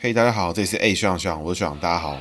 嘿，大家好，这里是 A 学长学长，我是学长，大家好。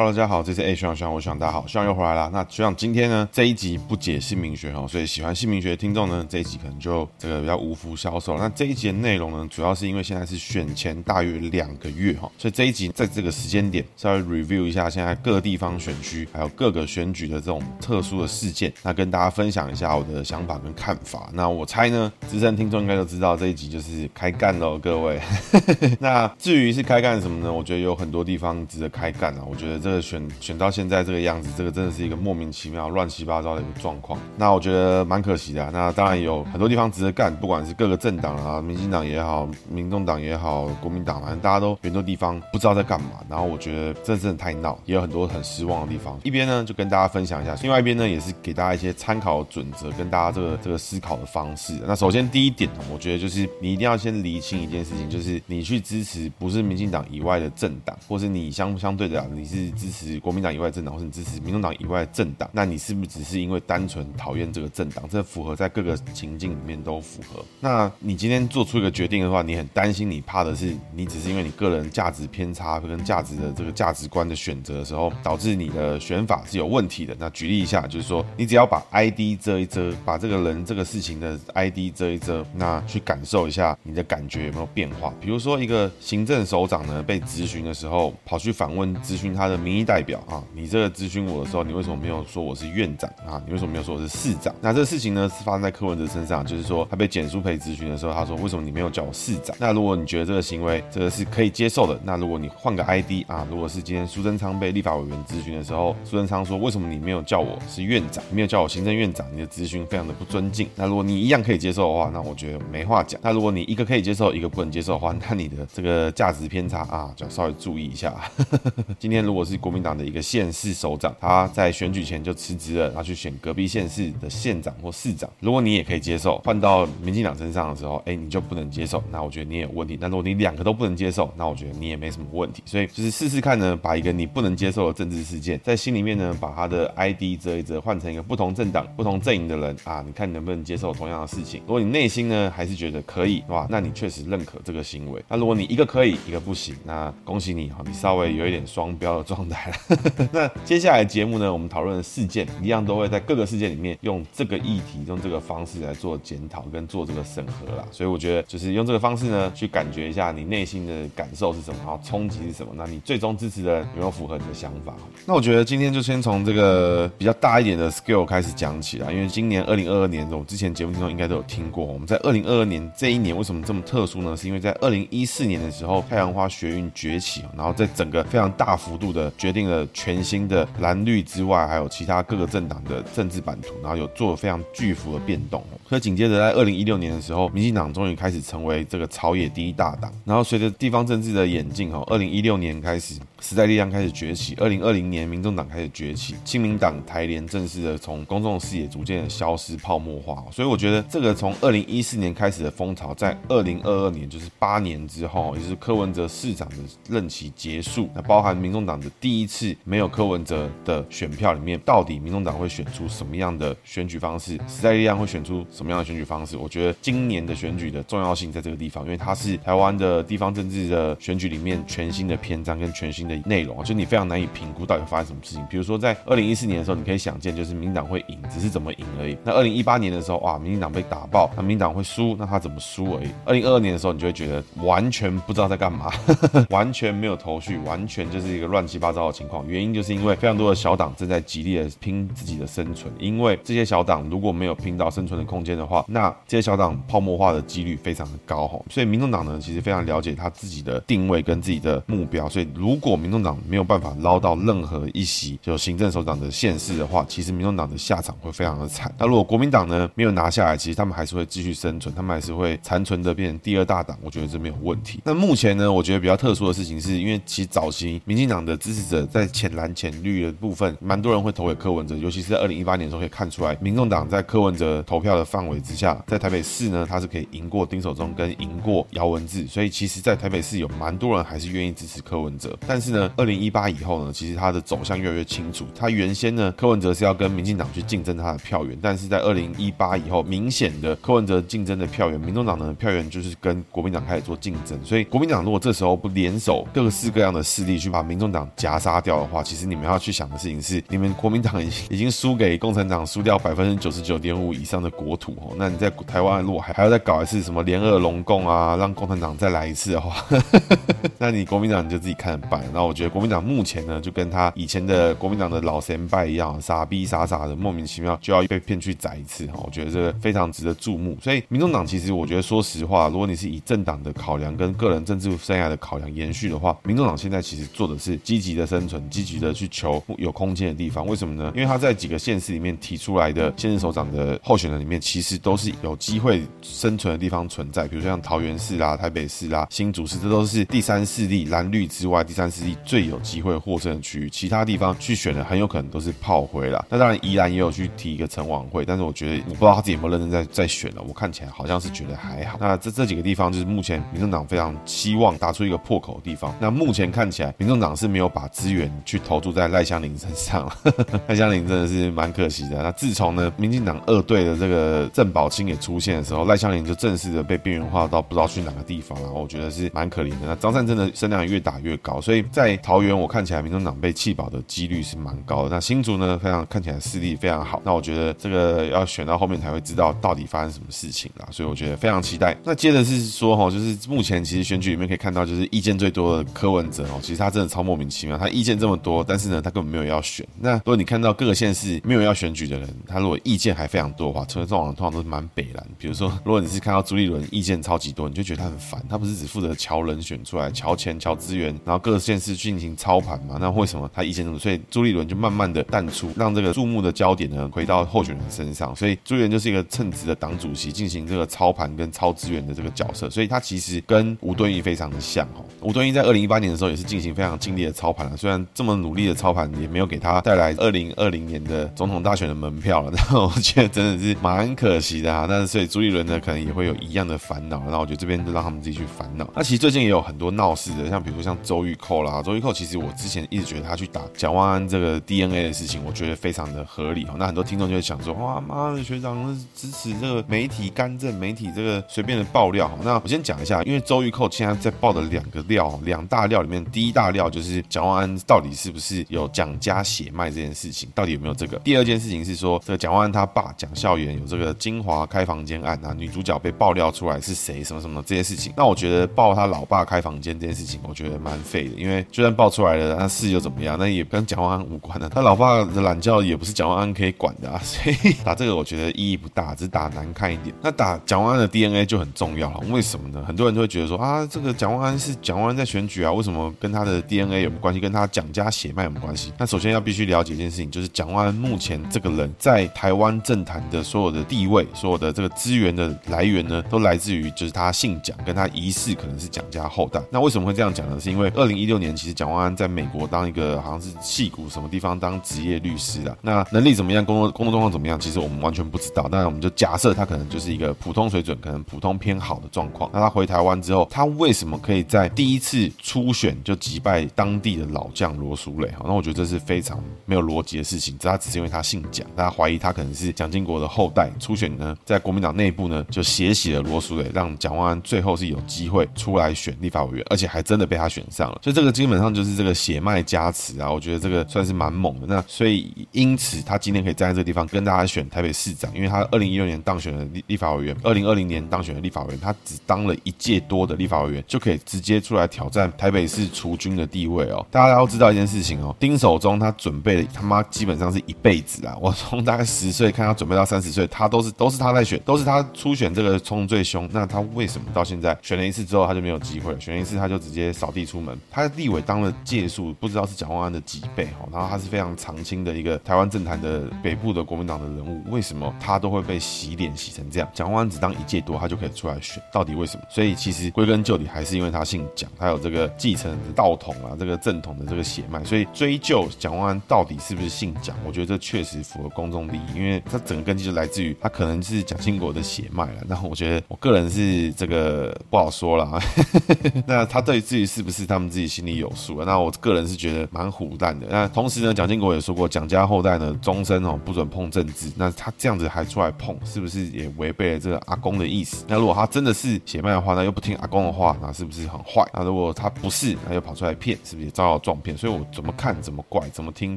Hello，大家好，这是 A 学长学长，我学长，大家好，学长又回来了。那学长今天呢，这一集不解姓名学哈，所以喜欢姓名学的听众呢，这一集可能就这个比较无福消受。那这一集的内容呢，主要是因为现在是选前大约两个月哈，所以这一集在这个时间点稍微 review 一下现在各地方选区还有各个选举的这种特殊的事件，那跟大家分享一下我的想法跟看法。那我猜呢，资深听众应该都知道这一集就是开干喽，各位。那至于是开干什么呢？我觉得有很多地方值得开干啊，我觉得这。选选到现在这个样子，这个真的是一个莫名其妙、乱七八糟的一个状况。那我觉得蛮可惜的。那当然有很多地方值得干，不管是各个政党啊，民进党也好，民众党也好，国民党，反正大家都很多地方不知道在干嘛。然后我觉得这真的太闹，也有很多很失望的地方。一边呢就跟大家分享一下，另外一边呢也是给大家一些参考准则，跟大家这个这个思考的方式。那首先第一点，我觉得就是你一定要先厘清一件事情，就是你去支持不是民进党以外的政党，或是你相相对的你是。支持国民党以外的政党，或是你支持民众党以外的政党，那你是不是只是因为单纯讨厌这个政党？这符合在各个情境里面都符合。那你今天做出一个决定的话，你很担心，你怕的是你只是因为你个人价值偏差跟价值的这个价值观的选择的时候，导致你的选法是有问题的。那举例一下，就是说你只要把 ID 遮一遮，把这个人这个事情的 ID 遮一遮，那去感受一下你的感觉有没有变化？比如说一个行政首长呢被质询的时候，跑去访问质询他的。民意代表啊，你这个咨询我的时候，你为什么没有说我是院长啊？你为什么没有说我是市长？那这个事情呢，是发生在柯文哲身上，就是说他被简舒培咨询的时候，他说为什么你没有叫我市长？那如果你觉得这个行为这个是可以接受的，那如果你换个 ID 啊，如果是今天苏贞昌被立法委员咨询的时候，苏贞昌说为什么你没有叫我是院长，没有叫我行政院长？你的咨询非常的不尊敬。那如果你一样可以接受的话，那我觉得没话讲。那如果你一个可以接受，一个不能接受的话，那你的这个价值偏差啊，就要稍微注意一下。今天如果是是国民党的一个县。市首长他在选举前就辞职了，他去选隔壁县市的县长或市长。如果你也可以接受，换到民进党身上的时候，哎、你就不能接受。那我觉得你也有问题。那如果你两个都不能接受，那我觉得你也没什么问题。所以就是试试看呢，把一个你不能接受的政治事件，在心里面呢，把他的 ID 遮一遮，换成一个不同政党、不同阵营的人啊，你看你能不能接受同样的事情？如果你内心呢还是觉得可以，哇，那你确实认可这个行为。那如果你一个可以，一个不行，那恭喜你哈，你稍微有一点双标的状状态了。那接下来节目呢，我们讨论的事件一样都会在各个事件里面用这个议题、用这个方式来做检讨跟做这个审核啦。所以我觉得就是用这个方式呢，去感觉一下你内心的感受是什么，然后冲击是什么。那你最终支持的有没有符合你的想法？那我觉得今天就先从这个比较大一点的 scale 开始讲起啦。因为今年二零二二年，我之前节目听众应该都有听过。我们在二零二二年这一年为什么这么特殊呢？是因为在二零一四年的时候，太阳花学运崛起，然后在整个非常大幅度的决定了全新的。蓝绿之外，还有其他各个政党的政治版图，然后有做了非常巨幅的变动。所以紧接着在二零一六年的时候，民进党终于开始成为这个朝野第一大党。然后随着地方政治的演进，哈，二零一六年开始，时代力量开始崛起；二零二零年，民众党开始崛起，亲民党台联正式的从公众视野逐渐的消失、泡沫化。所以我觉得这个从二零一四年开始的风潮，在二零二二年，就是八年之后，也是柯文哲市长的任期结束，那包含民众党的第一次没有柯文哲的选票里面，到底民众党会选出什么样的选举方式？时代力量会选出什么样的选举方式？我觉得今年的选举的重要性在这个地方，因为它是台湾的地方政治的选举里面全新的篇章跟全新的内容，就你非常难以评估到底发生什么事情。比如说在二零一四年的时候，你可以想见就是民进党会赢，只是怎么赢而已。那二零一八年的时候，哇，民进党被打爆，那民进党会输，那他怎么输而已。二零二二年的时候，你就会觉得完全不知道在干嘛，完全没有头绪，完全就是一个乱七八糟的情况。原因就是因为非常多的小。党正在极力的拼自己的生存，因为这些小党如果没有拼到生存的空间的话，那这些小党泡沫化的几率非常的高哈。所以民众党呢，其实非常了解他自己的定位跟自己的目标。所以如果民众党没有办法捞到任何一席就行政首长的县市的话，其实民众党的下场会非常的惨。那如果国民党呢没有拿下来，其实他们还是会继续生存，他们还是会残存的变成第二大党。我觉得这没有问题。那目前呢，我觉得比较特殊的事情是因为其实早期民进党的支持者在浅蓝浅绿的部分，蛮多人会投给柯文哲，尤其是在二零一八年的时候可以看出来，民众党在柯文哲投票的范围之下，在台北市呢，他是可以赢过丁守中跟赢过姚文智，所以其实，在台北市有蛮多人还是愿意支持柯文哲。但是呢，二零一八以后呢，其实他的走向越来越清楚。他原先呢，柯文哲是要跟民进党去竞争他的票源，但是在二零一八以后，明显的柯文哲竞争的票源，民众党的票源就是跟国民党开始做竞争。所以国民党如果这时候不联手各式各样的势力去把民众党夹杀掉的话，其实你们要去想的事情是，你们国民党已经已经输给共产党，输掉百分之九十九点五以上的国土哦。那你在台湾如果还还要再搞一次什么联俄龙共啊，让共产党再来一次的话，那你国民党你就自己看着办。那我觉得国民党目前呢，就跟他以前的国民党的老先辈一样，傻逼傻傻的，莫名其妙就要被骗去宰一次哈。我觉得这个非常值得注目。所以民众党其实我觉得说实话，如果你是以政党的考量跟个人政治生涯的考量延续的话，民众党现在其实做的是积极极的生存，积极的去求有空间的地方。为什么呢？因为他在几个县市里面提出来的县市首长的候选人里面，其实都是有机会生存的地方存在。比如说像桃园市啦、台北市啦、新竹市，这都是第三势力蓝绿之外第三势力最有机会获胜的区域。其他地方去选的很有可能都是炮灰啦。那当然宜兰也有去提一个陈琬惠，但是我觉得我不知道他自己有没有认真在在选了。我看起来好像是觉得还好。那这这几个地方就是目前民政党非常希望打出一个破口的地方。那目前看起来，民政党是没有把把资源去投注在赖香伶身上了。赖香伶真的是蛮可惜的。那自从呢，民进党二队的这个郑宝清也出现的时候，赖香伶就正式的被边缘化到不知道去哪个地方了。我觉得是蛮可怜的。那张善政的声量越打越高，所以在桃园我看起来民众党被弃保的几率是蛮高的。那新竹呢，非常看起来势力非常好。那我觉得这个要选到后面才会知道到底发生什么事情啦。所以我觉得非常期待。那接着是说哈，就是目前其实选举里面可以看到，就是意见最多的柯文哲哦，其实他真的超莫名其妙。他意见这么多，但是呢，他根本没有要选。那如果你看到各个县市没有要选举的人，他如果意见还非常多的话，这种人通常都是蛮北蓝。比如说，如果你是看到朱立伦意见超级多，你就觉得他很烦。他不是只负责乔人选出来、乔钱、乔资源，然后各个县市进行操盘吗？那为什么他意见这么多？所以朱立伦就慢慢的淡出，让这个注目的焦点呢回到候选人身上。所以朱立伦就是一个称职的党主席，进行这个操盘跟操资源的这个角色。所以他其实跟吴敦义非常的像哦。吴敦义在二零一八年的时候也是进行非常尽力的操盘了，虽然这么努力的操盘也没有给他带来二零二零年的总统大选的门票了，但我觉得真的是蛮可惜的啊。但是所以朱立伦呢，可能也会有一样的烦恼。那我觉得这边就让他们自己去烦恼。那其实最近也有很多闹事的，像比如说像周玉蔻啦，周玉蔻其实我之前一直觉得他去打蒋万安这个 DNA 的事情，我觉得非常的合理。那很多听众就会想说，哇妈的，学长支持这个媒体干政，媒体这个随便的爆料。那我先讲一下，因为周玉蔻现在在爆的两个料，两大料里面，第一大料就是蒋万安到底是不是有蒋家血脉这件事情，到底有没有这个？第二件事情是说，这个蒋万安他爸蒋孝严有这个金华开房间案啊，女主角被爆料出来是谁，什么什么这些事情。那我觉得爆他老爸开房间这件事情，我觉得蛮废的，因为就算爆出来了，那事又怎么样？那也跟蒋万安无关的。他老爸的懒觉也不是蒋万安可以管的啊，所以打这个我觉得意义不大，只打难看一点。那打蒋万安的 DNA 就很重要了，为什么呢？很多人就会觉得说啊，这个蒋万安是蒋万安在选举啊，为什么跟他的 DNA 有没有关系？跟他蒋家血脉有没关系？那首先要必须了解一件事情，就是蒋万安目前这个人在台湾政坛的所有的地位，所有的这个资源的来源呢，都来自于就是他姓蒋，跟他疑似可能是蒋家后代。那为什么会这样讲呢？是因为二零一六年其实蒋万安在美国当一个好像是矽谷什么地方当职业律师的，那能力怎么样，工作工作状况怎么样，其实我们完全不知道。那我们就假设他可能就是一个普通水准，可能普通偏好的状况。那他回台湾之后，他为什么可以在第一次初选就击败当地的老将罗淑蕾？好，那我觉得这是非常没有逻辑的事情。这他只是因为他姓蒋，大家怀疑他可能是蒋经国的后代。初选呢，在国民党内部呢，就血洗了罗淑蕾，让蒋万安最后是有机会出来选立法委员，而且还真的被他选上了。所以这个基本上就是这个血脉加持啊，我觉得这个算是蛮猛的。那所以因此他今天可以站在这个地方跟大家选台北市长，因为他二零一六年当选了立立法委员，二零二零年当选了立法委员，他只当了一届多的立法委员就可以直接出来挑战台北市除军的地位哦。大家要知道一件事情哦，丁守中他准备的他妈基本上是一辈子啊！我从大概十岁看他准备到三十岁，他都是都是他在选，都是他初选这个冲最凶。那他为什么到现在选了一次之后他就没有机会了？选了一次他就直接扫地出门？他的立委当了届数不知道是蒋万安的几倍哦，然后他是非常常青的一个台湾政坛的北部的国民党的人物，为什么他都会被洗脸洗成这样？蒋万安只当一届多他就可以出来选，到底为什么？所以其实归根究底还是因为他姓蒋，他有这个继承道统啊，这个政。正统的这个血脉，所以追究蒋万安到底是不是姓蒋，我觉得这确实符合公众利益，因为他整个根基就来自于他可能是蒋经国的血脉了。那我觉得我个人是这个不好说了，那他对自己是不是他们自己心里有数啊？那我个人是觉得蛮虎蛋的。那同时呢，蒋经国也说过，蒋家后代呢终身哦不准碰政治。那他这样子还出来碰，是不是也违背了这个阿公的意思？那如果他真的是血脉的话，那又不听阿公的话，那是不是很坏？那如果他不是，那又跑出来骗，是不是也遭到撞骗？所以我怎么看怎么怪，怎么听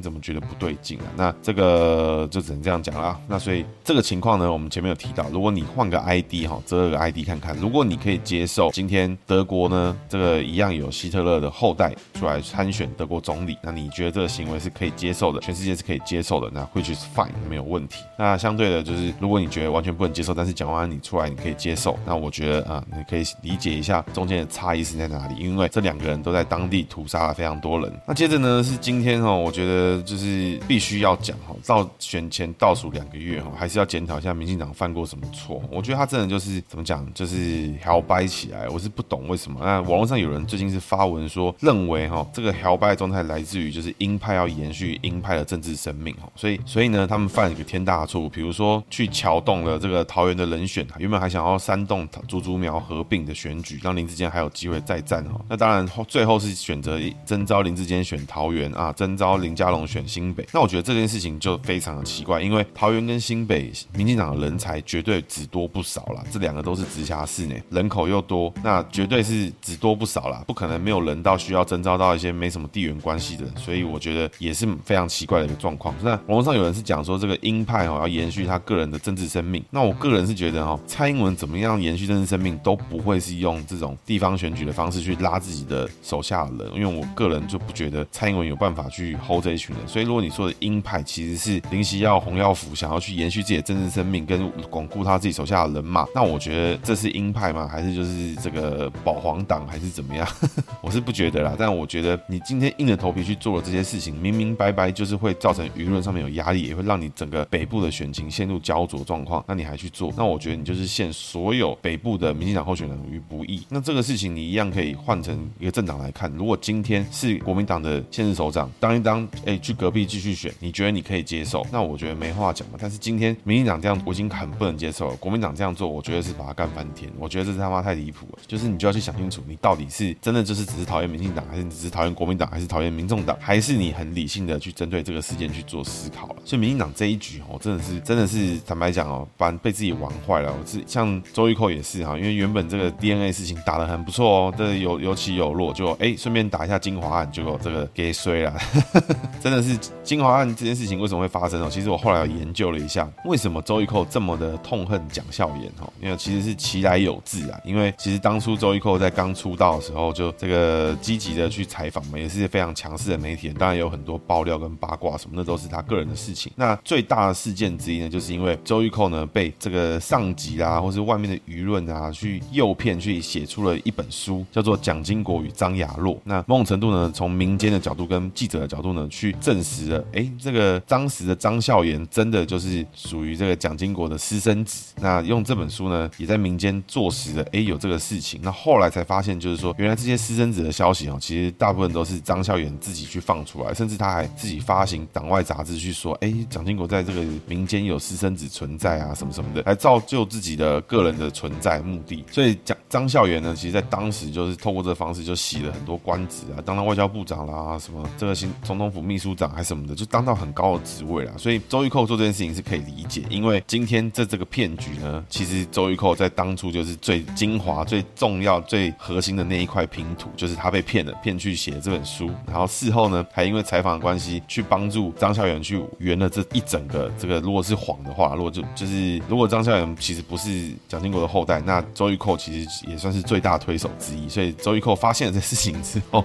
怎么觉得不对劲啊？那这个就只能这样讲啦。那所以这个情况呢，我们前面有提到，如果你换个 ID 哈，这个 ID 看看，如果你可以接受今天德国呢这个一样有希特勒的后代出来参选德国总理，那你觉得这个行为是可以接受的，全世界是可以接受的，那 which is fine 没有问题。那相对的，就是如果你觉得完全不能接受，但是蒋万安你出来你可以接受，那我觉得啊，你可以理解一下中间的差异是在哪里，因为这两个人都在当地屠杀了非常多人。那接着呢是今天哈，我觉得就是必须要讲哈，到选前倒数两个月哈，还是要检讨一下民进党犯过什么错。我觉得他真的就是怎么讲，就是摇摆起来，我是不懂为什么。那网络上有人最近是发文说，认为哈这个摇摆状态来自于就是鹰派要延续鹰派的政治生命哈，所以所以呢他们犯了一个天大的错误，比如说去撬动了这个桃园的人选，原本还想要煽动竹竹苗合并的选举，让林志坚还有机会再战哈。那当然最后是选择征召招林志坚选桃园啊，征招林佳龙选新北。那我觉得这件事情就非常的奇怪，因为桃园跟新北民进党的人才绝对只多不少啦，这两个都是直辖市呢，人口又多，那绝对是只多不少啦，不可能没有人到需要征召到一些没什么地缘关系的人，所以我觉得也是非常奇怪的一个状况。那网络上有人是讲说这个鹰派哦要延续他个人的政治生命，那我个人是觉得哈，蔡英文怎么样延续政治生命都不会是用这种地方选举的方式去拉自己的手下的人，因为我个人就不觉得蔡英文有办法去 hold 这一群人。所以如果你说的鹰派其实是林锡耀、洪耀福想要去延续自己的政治生命跟巩固他自己手下的人马，那我觉得这是鹰派吗？还是就是这个保皇党还是怎么样？我是不觉得啦。但我觉得你今天硬着头皮去做了这些事情，明明白白就是会造成舆论上面有压力，也会让你整个北部的选情陷入焦灼状况，那你还去做？那我觉得你就是陷所有北部的民进党候选人于不义。那这个事情你一样可以换成一个政党来看，如果今天是国民党的现任首长当一当，哎，去隔壁继续选，你觉得你可以接受？那我觉得没话讲嘛。但是今天民进党这样，我已经很不能接受了。国民党这样做，我觉得是把他干翻天。我觉得这是他妈太离谱了。就是你就要去想清楚，你到底是真的就是只是讨厌民进党，还是你只是讨厌国民党，还是讨厌民众党，还是你很理性的去针对这个事件去做思考了？所以民进党这一局哦，真的是真的是坦白讲哦，把被自己玩坏了。我是像周玉蔻也是哈，因为原本这个 DNA 事情打得很不错哦，这有有起有落，就哎顺便打一下精华案，结果这个给衰了。真的是金华案这件事情为什么会发生哦？其实我后来有研究了一下，为什么周玉蔻这么的痛恨蒋孝严哈？因为其实是其来有自啊，因为其实当初周玉蔻在刚出道的时候，就这个积极的去采访嘛，也是非常强势的媒体，当然有很多爆料跟八卦什么，那都是他个人的事情。那最大的事件之一呢，就是因为周玉蔻呢被这个上级啊，或是外面的舆论啊，去诱骗，去写出了一本书，叫做《蒋经国与张亚洛》。那某种程度呢，从民间的角度跟记者的角度呢，去证实了，哎，这个当时的张孝严真的就是属于这个蒋经国的私生子。那用这本书呢，也在民间坐实了，哎，有这个事情。那后来才发现，就是说，原来这些私生子的消息哦，其实大部分都是张孝严自己去放出来，甚至他还自己发行党外杂志去说，哎，蒋经国在这个民间有私生子存在啊，什么什么的，来造就自己的个人的存在目的。所以蒋张孝严呢，其实在当时就是透过这个方式就洗了很多官职啊，当然外交部长啦，什么这个新总统府秘书长还什么的，就当到很高的职位啦。所以周玉蔻做这件事情是可以理解，因为今天这这个骗局呢，其实周玉蔻在当初就是最精华、最重要、最核心的那一块拼图，就是他被骗了，骗去写这本书，然后事后呢，还因为采访的关系去帮助张孝严去圆了这一整个这个，如果是谎的话，如果就就是如果张孝严其实不是蒋经国的后代，那周玉蔻其实也算是最大推手之一。所以周玉蔻发现了这事情之后。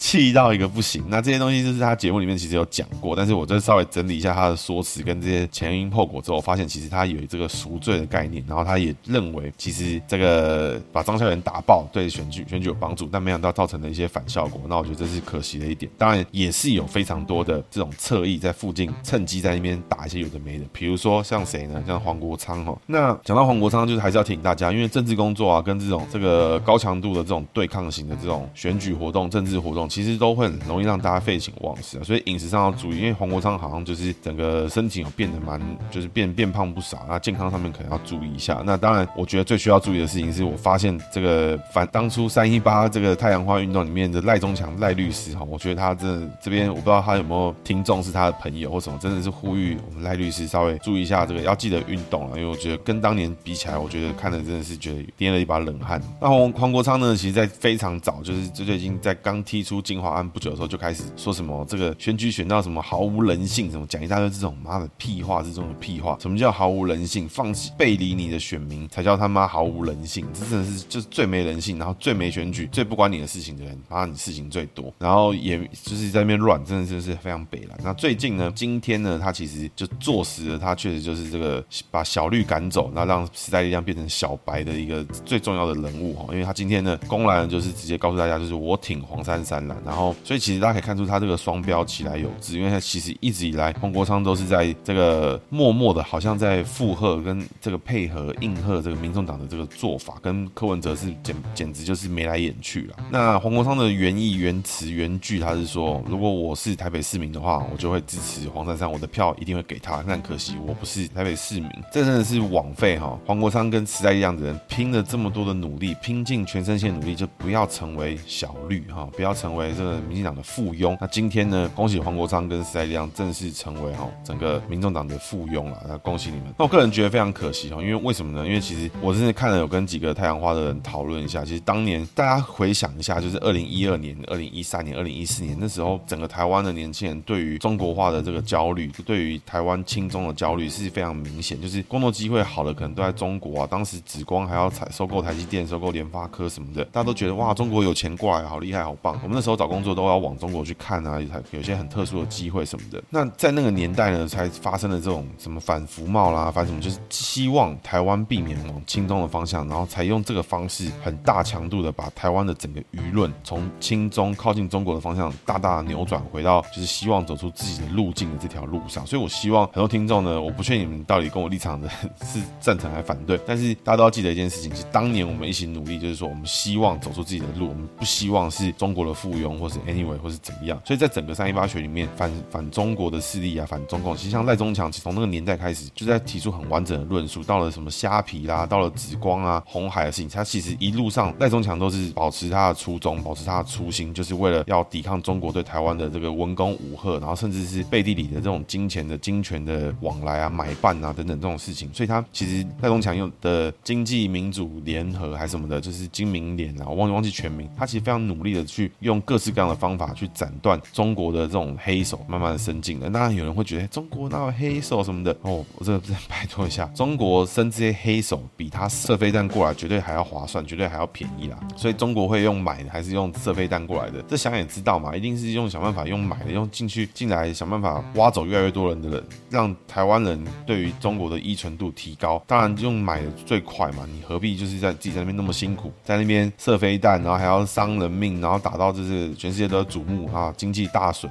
气到一个不行，那这些东西就是他节目里面其实有讲过，但是我就稍微整理一下他的说辞跟这些前因后果之后，发现其实他有这个赎罪的概念，然后他也认为其实这个把张孝元打爆对选举选举有帮助，但没想到造成了一些反效果，那我觉得这是可惜的一点。当然也是有非常多的这种侧翼在附近趁机在那边打一些有的没的，比如说像谁呢？像黄国昌哈。那讲到黄国昌，就是还是要提醒大家，因为政治工作啊，跟这种这个高强度的这种对抗型的这种选举活动、政治活动。其实都会很容易让大家废寝忘食啊。所以饮食上要注意，因为黄国昌好像就是整个身体有变得蛮，就是变变胖不少，那健康上面可能要注意一下。那当然，我觉得最需要注意的事情是我发现这个反当初三一八这个太阳花运动里面的赖中强赖律师哈，我觉得他真的这边我不知道他有没有听众是他的朋友或什么，真的是呼吁我们赖律师稍微注意一下这个，要记得运动了，因为我觉得跟当年比起来，我觉得看的真的是觉得捏了一把冷汗。那黄黄国昌呢，其实在非常早，就是就最近在刚踢出金华案不久的时候，就开始说什么这个选举选到什么毫无人性，什么讲一大堆这种妈的屁话，这种屁话。什么叫毫无人性？放弃背离你的选民才叫他妈毫无人性，这真的是就是最没人性，然后最没选举、最不关你的事情的人，妈你事情最多，然后也就是在那边乱，真的就是非常北了。那最近呢，今天呢，他其实就坐实了，他确实就是这个把小绿赶走，那让时代力量变成小白的一个最重要的人物哈，因为他今天呢，公然就是直接告诉大家，就是我挺黄珊珊然后，所以其实大家可以看出他这个双标起来有致，因为他其实一直以来黄国昌都是在这个默默的，好像在附和跟这个配合应和这个民众党的这个做法，跟柯文哲是简简直就是眉来眼去了。那黄国昌的原意、原词、原句，他是说，如果我是台北市民的话，我就会支持黄珊珊，我的票一定会给他。但可惜我不是台北市民，这真的是枉费哈。黄国昌跟时代一样的人拼了这么多的努力，拼尽全身心努力，就不要成为小绿哈，不要成为为这个民进党的附庸。那今天呢，恭喜黄国昌跟时代力量正式成为哈整个民众党的附庸了，那恭喜你们。那我个人觉得非常可惜哈，因为为什么呢？因为其实我真的看了有跟几个太阳花的人讨论一下，其实当年大家回想一下，就是二零一二年、二零一三年、二零一四年那时候，整个台湾的年轻人对于中国化的这个焦虑，对于台湾亲中的焦虑是非常明显，就是工作机会好的可能都在中国啊。当时紫光还要采收购台积电、收购联发科什么的，大家都觉得哇，中国有钱过来，好厉害，好棒。我们那时候都找工作都要往中国去看啊，有些很特殊的机会什么的。那在那个年代呢，才发生了这种什么反服贸啦，反正什么，就是希望台湾避免往亲中的方向，然后才用这个方式很大强度的把台湾的整个舆论从亲中靠近中国的方向大大的扭转回到就是希望走出自己的路径的这条路上。所以我希望很多听众呢，我不确定你们到底跟我立场的 是赞成还是反对，但是大家都要记得一件事情，是当年我们一起努力，就是说我们希望走出自己的路，我们不希望是中国的附庸，或是 anyway，或是怎么样。所以在整个三一八学里面，反反中国的势力啊，反中共，其实像赖中强，从那个年代开始就在提出很完整的论述。到了什么虾皮啦，到了紫光啊、红海的事情，他其实一路上赖中强都是保持他的初衷，保持他的初心，就是为了要抵抗中国对台湾的这个文攻武吓，然后甚至是背地里的这种金钱的金权的往来啊、买办啊等等这种事情。所以他其实赖中强用的经济民主联合还是什么的，就是金明联啊，我忘记忘记全名。他其实非常努力的去用各式各样的方法去斩断中国的这种黑手，慢慢的伸进来。当然有人会觉得中国那有黑手什么的哦，我这个拜托一下，中国伸这些黑手比他射飞弹过来绝对还要划算，绝对还要便宜啦。所以中国会用买的还是用射飞弹过来的？这想也知道嘛，一定是用想办法用买的，用进去进来想办法挖走越来越多人的人，让台湾人对于中国的依存度提高。当然用买的最快嘛，你何必就是在自己在那边那么辛苦，在那边射飞弹，然后还要伤人命，然后打到就是是全世界都瞩目啊，经济大损。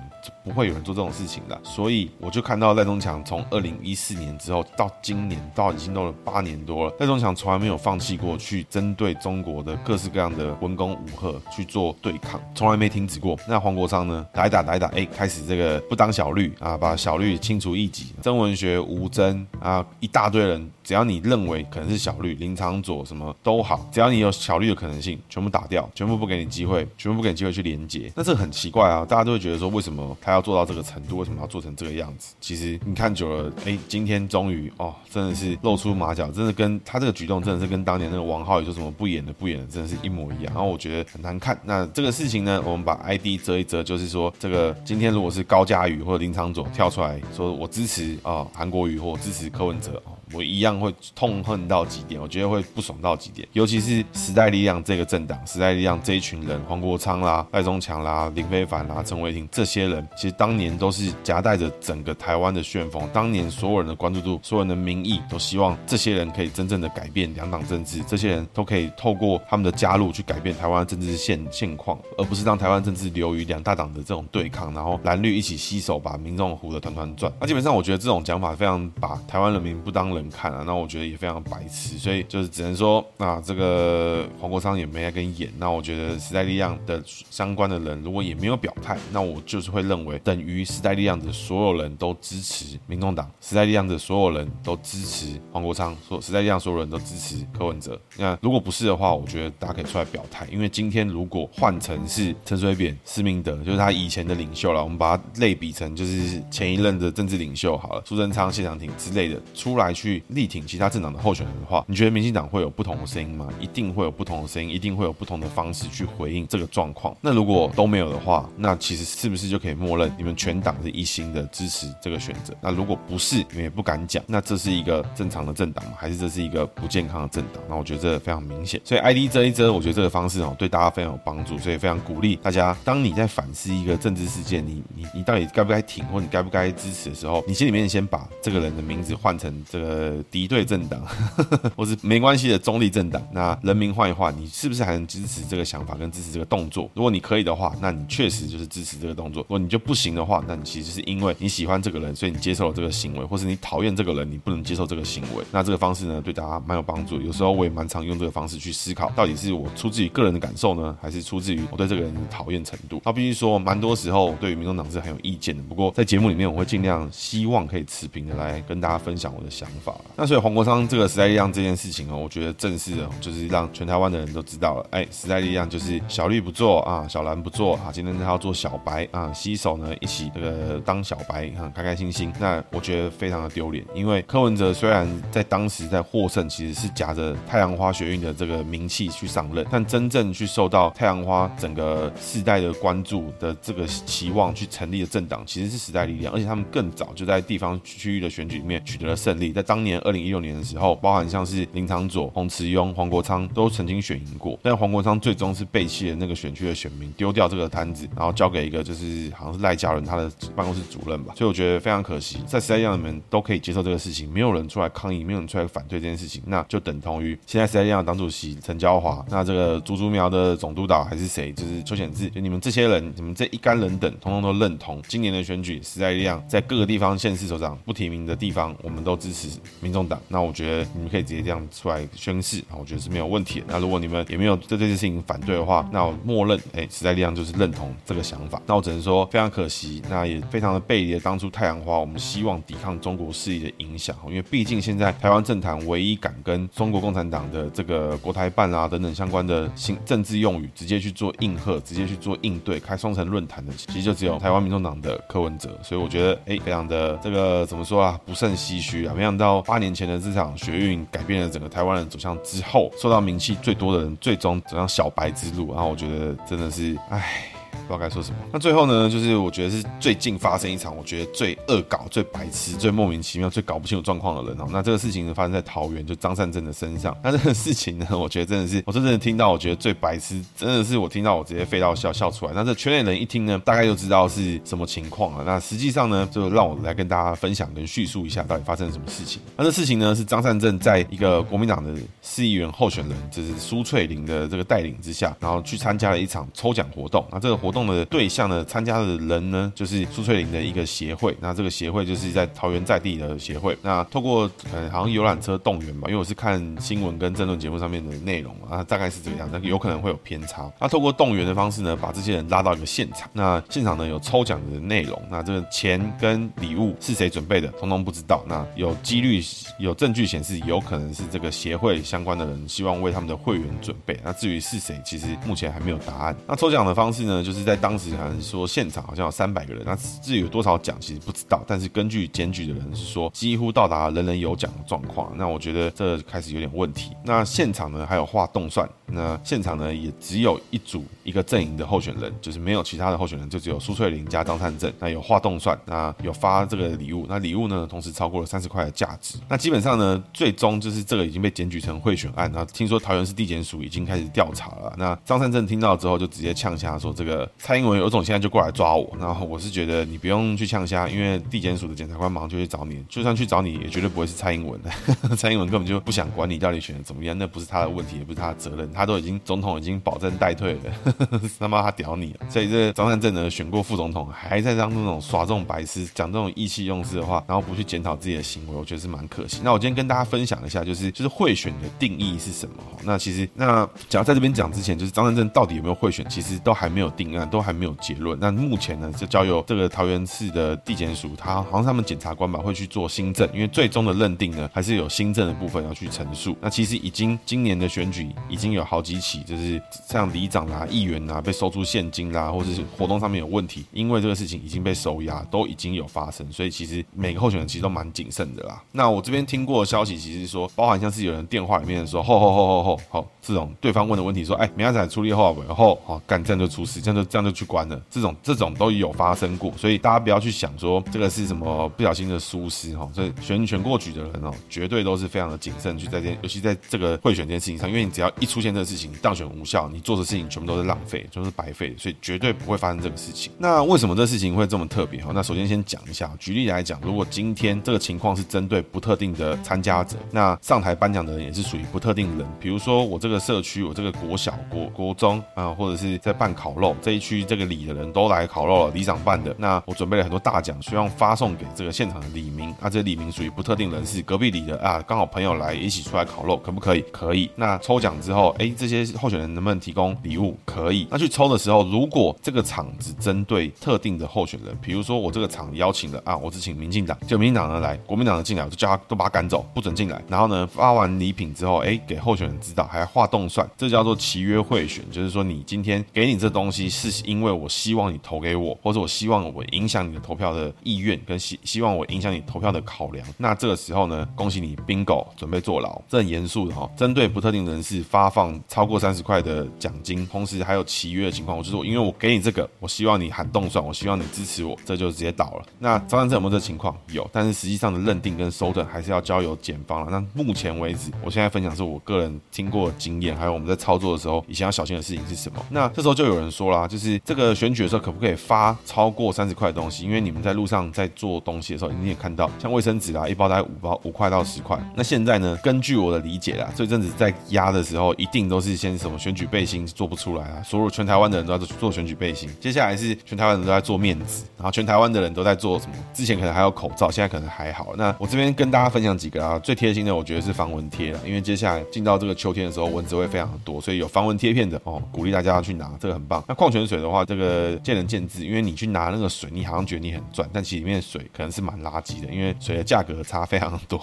不会有人做这种事情的，所以我就看到赖中强从二零一四年之后到今年，到已经到了八年多了，赖中强从来没有放弃过去针对中国的各式各样的文攻武吓去做对抗，从来没停止过。那黄国昌呢，打一打打一打，哎，开始这个不当小绿啊，把小绿清除异己，曾文学、吴真啊，一大堆人。只要你认为可能是小绿、林长佐什么都好，只要你有小绿的可能性，全部打掉，全部不给你机会，全部不给你机会去连接。那这很奇怪啊，大家都会觉得说，为什么他要做到这个程度？为什么要做成这个样子？其实你看久了，哎，今天终于哦，真的是露出马脚，真的跟他这个举动，真的是跟当年那个王浩宇说什么不演的不演的，真的是一模一样。然后我觉得很难看。那这个事情呢，我们把 ID 遮一遮，就是说，这个今天如果是高嘉宇或者林昌佐跳出来说我支持啊韩国瑜或支持柯文哲我一样会痛恨到极点，我觉得会不爽到极点，尤其是时代力量这个政党，时代力量这一群人，黄国昌啦、赖中强啦、林非凡啦、陈伟霆这些人，其实当年都是夹带着整个台湾的旋风，当年所有人的关注度，所有人的民意都希望这些人可以真正的改变两党政治，这些人都可以透过他们的加入去改变台湾政治现现况，而不是让台湾政治流于两大党的这种对抗，然后蓝绿一起携手把民众唬得团团转。那基本上我觉得这种讲法非常把台湾人民不当人。人看啊，那我觉得也非常白痴，所以就是只能说啊，这个黄国昌也没来跟演。那我觉得时代力量的相关的人如果也没有表态，那我就是会认为等于时代力量的所有人都支持民众党，时代力量的所有人都支持黄国昌，说时代力量所有人都支持柯文哲。那如果不是的话，我觉得大家可以出来表态，因为今天如果换成是陈水扁、施明德，就是他以前的领袖了，我们把他类比成就是前一任的政治领袖好了，苏贞昌、谢长廷之类的出来去去力挺其他政党的候选人的话，你觉得民进党会有不同的声音吗？一定会有不同的声音，一定会有不同的方式去回应这个状况。那如果都没有的话，那其实是不是就可以默认你们全党是一心的支持这个选择？那如果不是，你们也不敢讲，那这是一个正常的政党吗？还是这是一个不健康的政党？那我觉得这非常明显。所以 ID 遮一遮，我觉得这个方式哦，对大家非常有帮助，所以非常鼓励大家。当你在反思一个政治事件，你你你到底该不该挺，或你该不该支持的时候，你心里面先把这个人的名字换成这个敌对政党，或是没关系的中立政党。那人民换一换，你是不是还能支持这个想法跟支持这个动作？如果你可以的话，那你确实就是支持这个动作；如果你就不行的话，那你其实是因为你喜欢这个人，所以你接受了这个行为，或是你讨厌这个人，你不能接受这个行为。那这个方式呢，对大家蛮有帮助。有时候我也蛮常用这个方式去思考，到底是我出自于个人的感受呢，还是出自于我对这个人的讨厌程度？那必须说，蛮多时候对于民众党是很有意见的。不过在节目里面，我会尽量希望可以持平的来跟大家分享我的想法。那所以黄国昌这个时代力量这件事情哦，我觉得正式的，就是让全台湾的人都知道了。哎，时代力量就是小绿不做啊，小蓝不做啊，今天他要做小白啊，携手呢一起这个当小白啊，开开心心。那我觉得非常的丢脸，因为柯文哲虽然在当时在获胜，其实是夹着太阳花学运的这个名气去上任，但真正去受到太阳花整个世代的关注的这个期望去成立的政党，其实是时代力量，而且他们更早就在地方区域的选举里面取得了胜利。在当当年二零一六年的时候，包含像是林长佐、洪慈庸、黄国昌都曾经选赢过，但黄国昌最终是背弃了那个选区的选民，丢掉这个摊子，然后交给一个就是好像是赖家人他的办公室主任吧。所以我觉得非常可惜，在时代力量里面都可以接受这个事情，没有人出来抗议，没有人出来反对这件事情，那就等同于现在时代力量党主席陈椒华，那这个竹竹苗的总督导还是谁，就是邱显智，就你们这些人，你们这一干人等，通通都认同今年的选举，时代力量在各个地方县市首长不提名的地方，我们都支持民众党。那我觉得你们可以直接这样出来宣誓，啊，我觉得是没有问题的。那如果你们也没有对这件事情反对的话，那我默认，哎，时代力量就是认同这个想法。那我只能说非常可惜，那也非常的背离了当初太阳花，我们希望抵抗中国势力的影响，因为毕竟现在台湾政坛唯一敢跟中国共产党的这个国台办啊等等相关的行政治用语直接去做应和，直接去做应对，开双城论坛的，其实就只有台湾民众党的柯文哲。所以我觉得，哎，非常的这个怎么说啊，不胜唏嘘啊。没想到八年前的这场学运改变了整个台湾人走向之后，受到名气最多的人最终走向小白之路。然后我觉得真的是，唉。不知道该说什么。那最后呢，就是我觉得是最近发生一场我觉得最恶搞、最白痴、最莫名其妙、最搞不清楚状况的人哦。那这个事情呢，发生在桃园，就张善政的身上。那这个事情呢，我觉得真的是，我真正的听到，我觉得最白痴，真的是我听到我直接废到笑笑出来。那这圈内人一听呢，大概就知道是什么情况了。那实际上呢，就让我来跟大家分享跟叙述一下到底发生了什么事情。那这事情呢，是张善政在一个国民党的市议员候选人，就是苏翠玲的这个带领之下，然后去参加了一场抽奖活动。那这个活动的对象呢，参加的人呢，就是苏翠玲的一个协会。那这个协会就是在桃园在地的协会。那透过呃，好像游览车动员吧，因为我是看新闻跟政论节目上面的内容啊，大概是这个样子，有可能会有偏差。那透过动员的方式呢，把这些人拉到一个现场。那现场呢有抽奖的内容，那这个钱跟礼物是谁准备的，通通不知道。那有几率有证据显示，有可能是这个协会相关的人希望为他们的会员准备。那至于是谁，其实目前还没有答案。那抽奖的方式呢，就是在当时好像。说现场好像有三百个人，那至于有多少奖，其实不知道。但是根据检举的人是说，几乎到达人人有奖的状况。那我觉得这开始有点问题。那现场呢还有画动算，那现场呢也只有一组一个阵营的候选人，就是没有其他的候选人，就只有苏翠玲加张善政。那有画动算，那有发这个礼物，那礼物呢同时超过了三十块的价值。那基本上呢，最终就是这个已经被检举成贿选案。那听说桃园市地检署已经开始调查了。那张善政听到之后就直接呛下说：“这个蔡英文有种现在。”就过来抓我，然后我是觉得你不用去呛虾，因为地检署的检察官马上就去找你，就算去找你，也绝对不会是蔡英文的。蔡英文根本就不想管你到底选的怎么样，那不是他的问题，也不是他的责任，他都已经总统已经保证代退了，他妈他屌你。所以这张善政呢，选过副总统，还在让那种耍这种白痴，讲这种意气用事的话，然后不去检讨自己的行为，我觉得是蛮可惜。那我今天跟大家分享一下，就是 就是贿选的定义是什么？那其实那只要在这边讲之前，就是张善政到底有没有贿选，其实都还没有定，都还没有结论。那目前呢，就交由这个桃园市的地检署，他好像他们检察官吧会去做新政，因为最终的认定呢，还是有新政的部分要去陈述。那其实已经今年的选举已经有好几起，就是像里长啊、议员啊被收出现金啦，或者是活动上面有问题，因为这个事情已经被收押，都已经有发生。所以其实每个候选人其实都蛮谨慎的啦。那我这边听过的消息，其实说，包含像是有人电话里面说，吼吼吼吼吼，好，这种对方问的问题说，哎，明仔载处理后尾后，好，干这样就出事，这样就这样就去关了。这种这种都有发生过，所以大家不要去想说这个是什么不小心的疏失哈。所以选选过举的人哦，绝对都是非常的谨慎去在这，尤其在这个贿选这件事情上，因为你只要一出现这个事情，当选无效，你做的事情全部都是浪费，就是白费，所以绝对不会发生这个事情。那为什么这事情会这么特别哈？那首先先讲一下，举例来讲，如果今天这个情况是针对不特定的参加者，那上台颁奖的人也是属于不特定人，比如说我这个社区，我这个国小、国国中啊，或者是在办烤肉这区这个里的人都来烤肉了，里长办的，那我准备了很多大奖，希望发送给这个现场的李明，啊，这李明属于不特定人士，隔壁里的啊，刚好朋友来一起出来烤肉，可不可以？可以。那抽奖之后，哎，这些候选人能不能提供礼物？可以。那去抽的时候，如果这个场只针对特定的候选人，比如说我这个场邀请了啊，我只请民进党，就民进党的来，国民党的进来，我就叫他都把他赶走，不准进来。然后呢，发完礼品之后，哎，给候选人知道，还画动算，这叫做契约贿选，就是说你今天给你这东西，是 是因为我希望你投给我，或者我希望我影响你的投票的意愿，跟希希望我影响你投票的考量。那这个时候呢，恭喜你，bingo，准备坐牢。这很严肃的哈，针对不特定人士发放超过三十块的奖金，同时还有契约的情况，我就是说，因为我给你这个，我希望你喊动算，我希望你支持我，这就直接倒了。那张善政有没有这情况？有，但是实际上的认定跟收证还是要交由检方了。那目前为止，我现在分享是我个人听过的经验，还有我们在操作的时候以前要小心的事情是什么？那这时候就有人说啦，就是这个选举的时候可不可以发超过三十块的东西？因为你们在路上在做东西的时候，你也看到像卫生纸啦，一包大概五包五块到十块。那现在呢，根据我的理解啦，这阵子在压的时候，一定都是先什么选举背心做不出来啊，所有全台湾的人都在做选举背心，接下来是全台湾人都在做面纸，然后全台湾的人都在做什么？之前可能还有口罩，现在可能还好。那我这边跟大家分享几个啊，最贴心的我觉得是防蚊贴了，因为接下来进到这个秋天的时候，蚊子会非常的多，所以有防蚊贴片的哦，鼓励大家要去拿，这个很棒。那矿泉水水的话，这个见仁见智，因为你去拿那个水，你好像觉得你很赚，但其实里面的水可能是蛮垃圾的，因为水的价格差非常多。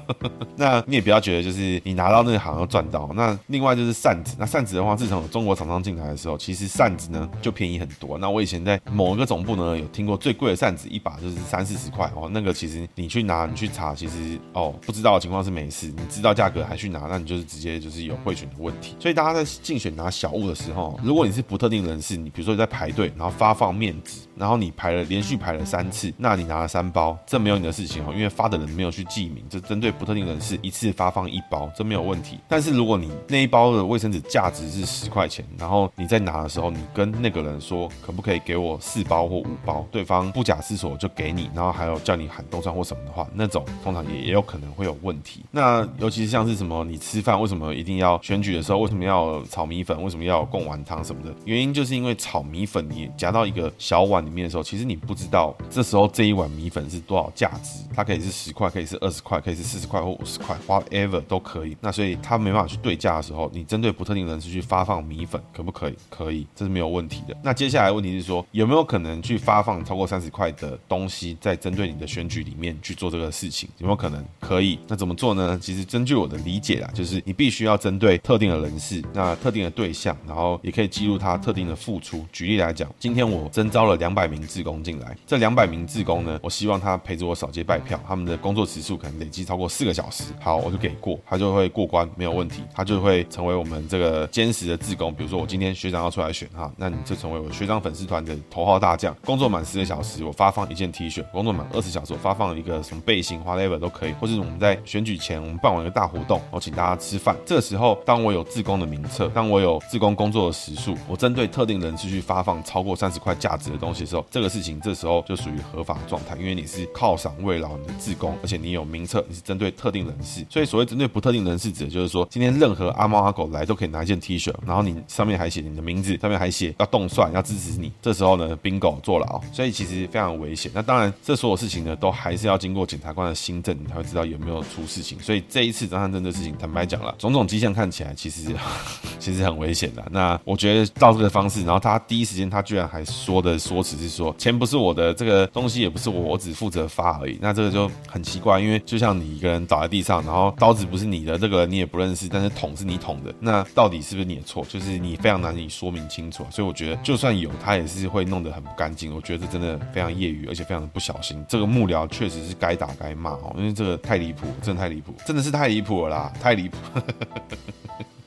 那你也不要觉得就是你拿到那个好像赚到。那另外就是扇子，那扇子的话，自从中国厂商进来的时候，其实扇子呢就便宜很多。那我以前在某一个总部呢有听过最贵的扇子一把就是三四十块哦，那个其实你去拿你去查，其实哦不知道的情况是没事，你知道价格还去拿，那你就是直接就是有贿选的问题。所以大家在竞选拿小物的时候，如果你是不特定人士，你比如说你在排队，然后发放面纸，然后你排了连续排了三次，那你拿了三包，这没有你的事情哦，因为发的人没有去记名，这针对不特定人士一次发放一包，这没有问题。但是如果你那一包的卫生纸价值是十块钱，然后你在拿的时候，你跟那个人说可不可以给我四包或五包，对方不假思索就给你，然后还有叫你喊动算或什么的话，那种通常也也有可能会有问题。那尤其是像是什么，你吃饭为什么一定要选举的时候为什么要炒米粉，为什么要贡丸汤什么的？原因就是因为炒米粉你夹到一个小碗里面的时候，其实你不知道这时候这一碗米粉是多少价值，它可以是十块，可以是二十块，可以是四十块或五十块，whatever 都可以。那所以他没办法去对价的时候，你针对不特定人士去发放米粉，可不可以？可以，这是没有问题的。那接下来问题是说，有没有可能去发放超过三十块的东西，在针对你的选举里面去做这个事情？有没有可能？可以。那怎么做呢？其实根据我的理解啦，就是你必须要针对特定的人士，那特定的对象，然后也可以记录他特定的付出。举例来讲，今天我征招了两百名志工进来，这两百名志工呢，我希望他陪着我扫街拜票，他们的工作时数可能累计超过四个小时。好，我就给过，他就会过关，没有问题，他就会成为我们这个坚实的志工。比如说我今天学长要出来选哈，那你就成为我学长粉丝团的头号大将。工作满十个小时，我发放一件 T 恤；工作满二十小时，我发放一个什么背心、whatever 都可以。或者我们在选举前，我们办完一个大活动，我请大家吃饭。这个时候，当我有志工的名册，当我有志工工作的时数，我针对特定人士去发放超过三十块价值的东西的时候，这个事情这时候就属于合法状态，因为你是犒赏慰劳你的志工，而且你有名册，你是针对特定人士。所以所谓针对不特定人士，指的就是说，今天任何阿猫阿狗来都可以拿一件 T 恤，然后你上面还写你的名字，上面还写要动算，要支持你。这时候呢，bingo 坐牢，所以其实非常危险。那当然，这所有事情呢，都还是要经过检察官的心证，你才会知道有没有出事情。所以这一次张汉正的事情，坦白讲了，种种迹象看起来其实其实很危险的。那我觉得照这个方式，然后他第一时间他居然还说的说辞是说，钱不是我的，这个东西也不是我，我只负责发而已。那这个就很奇怪，因为就像你一个人倒在地上，然后刀子不是你的，这个你也不认识，但是捅是你捅的，那到底是不是你的错？就是你非常难以说明清楚。所以我觉得，就算有，他也是会弄得很不干净。我觉得这真的非常业余，而且非常的不小心。这个幕僚确实是该打该骂哦，因为这个太离谱，真的太离谱，真的是太离谱了啦，太离谱。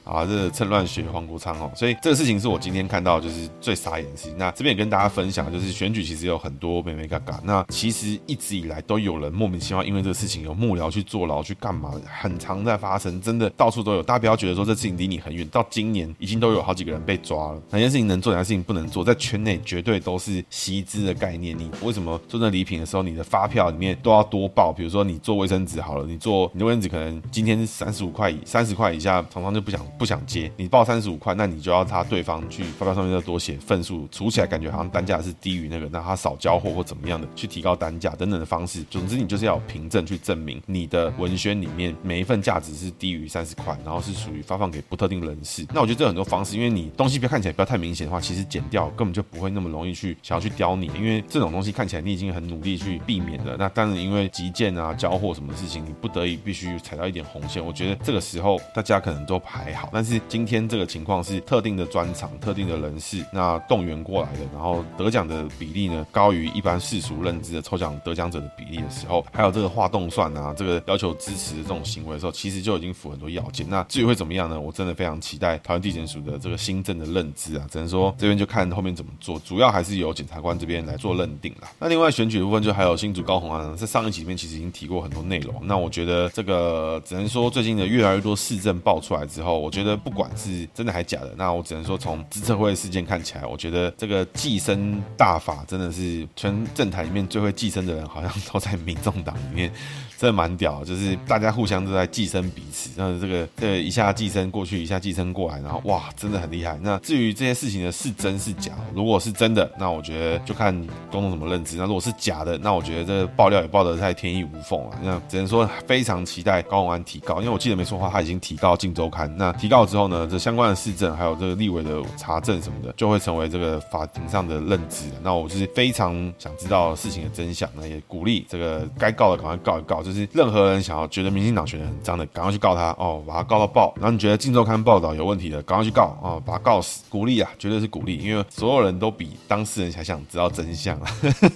啊，这个趁乱学黄国昌哦，所以这个事情是我今天看到就是最傻眼的事情。那这边也跟大家分享，就是选举其实有很多眉眉角角。那其实一直以来都有人莫名其妙因为这个事情有幕僚去坐牢去干嘛，很常在发生，真的到处都有。大家不要觉得说这事情离你很远，到今年已经都有好几个人被抓了。哪件事情能做，哪件事情不能做，在圈内绝对都是习资的概念。你为什么做那礼品的时候，你的发票里面都要多报？比如说你做卫生纸好了，你做你的卫生纸可能今天是三十五块以三十块以下，常常就不想。不想接，你报三十五块，那你就要他对方去发票上面再多写份数，除起来感觉好像单价是低于那个，那他少交货或怎么样的，去提高单价等等的方式。总之，你就是要凭证去证明你的文宣里面每一份价值是低于三十块，然后是属于发放给不特定人士。那我觉得这很多方式，因为你东西不要看起来不要太明显的话，其实剪掉根本就不会那么容易去想要去刁你，因为这种东西看起来你已经很努力去避免了。那当然因为急件啊交货什么事情，你不得已必须踩到一点红线。我觉得这个时候大家可能都还好，但是今天。这个情况是特定的专场、特定的人士，那动员过来的，然后得奖的比例呢高于一般世俗认知的抽奖得奖者的比例的时候，还有这个画动算啊，这个要求支持的这种行为的时候，其实就已经符合很多要件。那至于会怎么样呢？我真的非常期待桃园地检署的这个新政的认知啊，只能说这边就看后面怎么做，主要还是由检察官这边来做认定啦。那另外选举的部分，就还有新竹高虹安，在上一集里面其实已经提过很多内容。那我觉得这个只能说最近的越来越多市政爆出来之后，我觉得不管是真的还假的，那我只能说从资策会事件看起来，我觉得这个寄生大法真的是全政坛里面最会寄生的人，好像都在民众党里面。真的蛮屌，就是大家互相都在寄生彼此，那这个这一下寄生过去，一下寄生过来，然后哇，真的很厉害。那至于这些事情的是真是假，如果是真的，那我觉得就看公众怎么认知；那如果是假的，那我觉得这个爆料也爆得太天衣无缝了。那只能说非常期待高虹安提告，因为我记得没错的话，他已经提告《镜周刊》。那提告之后呢，这相关的市政还有这个立委的查证什么的，就会成为这个法庭上的认知。那我是非常想知道事情的真相，那也鼓励这个该告的赶快告一告，就是任何人想要觉得民进党选得很脏的，赶快去告他哦，把他告到爆。然后你觉得《镜周刊》报道有问题的，赶快去告哦，把他告死。鼓励啊，绝对是鼓励，因为所有人都比当事人还想知道真相啊。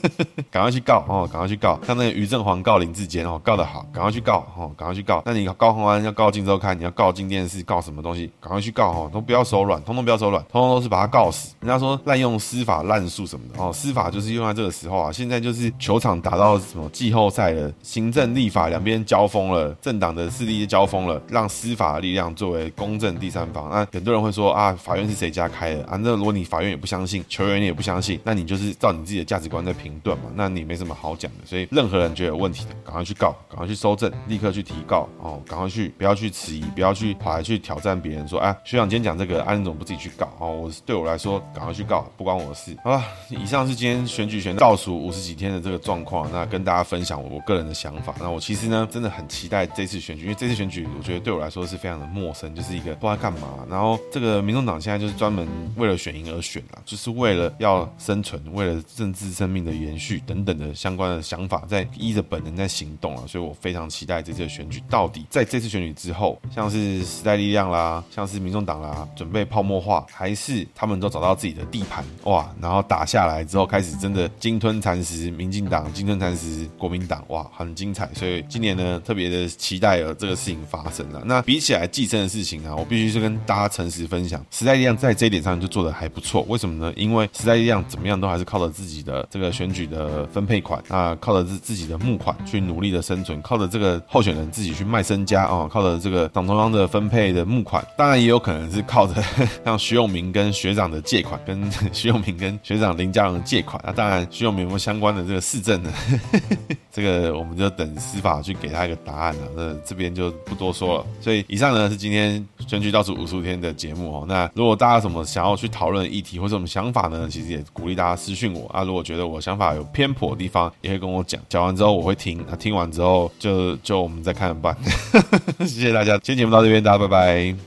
赶快去告哦，赶快去告。像那个于正煌告林志坚哦，告得好，赶快去告哦，赶快去告。那你高虹安要告《镜周刊》，你要告镜电视，告什么东西？赶快去告哦，都不要手软，通通不要手软，通通都是把他告死。人家说滥用司法滥诉什么的哦，司法就是用在这个时候啊。现在就是球场打到什么季后赛了，行政立法两边交锋了，政党的势力交锋了，让司法的力量作为公正第三方。那很多人会说啊，法院是谁家开的啊？那如果你法院也不相信，球员也不相信，那你就是照你自己的价值观在评断嘛？那你没什么好讲的。所以任何人觉得有问题的，赶快去告，赶快去搜证，立刻去提告哦，赶快去，不要去迟疑，不要去跑来去挑战但别人说，哎，学长今天讲这个，安总不自己去告哦？我对我来说，赶快去告，不关我的事。好了，以上是今天选举选倒数五十几天的这个状况，那跟大家分享我个人的想法。那我其实呢，真的很期待这次选举，因为这次选举我觉得对我来说是非常的陌生，就是一个不知道干嘛。然后这个民众党现在就是专门为了选赢而选啊，就是为了要生存，为了政治生命的延续等等的相关的想法，在依着本能在行动了。所以我非常期待这次的选举，到底在这次选举之后，像是时代力量啦，啊像是民众党啦，准备泡沫化，还是他们都找到自己的地盘哇？然后打下来之后，开始真的鲸吞蚕食民进党，鲸吞蚕食国民党，哇，很精彩。所以今年呢，特别的期待有这个事情发生了。那比起来寄生的事情啊，我必须是跟大家诚实分享，时代力量在这一点上就做得还不错。为什么呢？因为时代力量怎么样都还是靠着自己的这个选举的分配款，那靠着自自己的募款去努力的生存，靠着这个候选人自己去卖身家啊，靠着这个党中央的分配的募款。当然也有可能是靠着 像徐永明跟学长的借款，跟 徐永明跟学长林佳龙借款。那当然徐永明有没有相关的这个事证呢？这个我们就等司法去给他一个答案了。那这边就不多说了。所以以上呢是今天选举倒数五十五天的节目哦。那如果大家有什么想要去讨论议题或者什么想法呢？其实也鼓励大家私讯我啊。如果觉得我想法有偏颇的地方，也可以跟我讲。讲完之后我会听，那听完之后就就我们再看着办。谢谢大家，今天节目到这边，大家拜拜。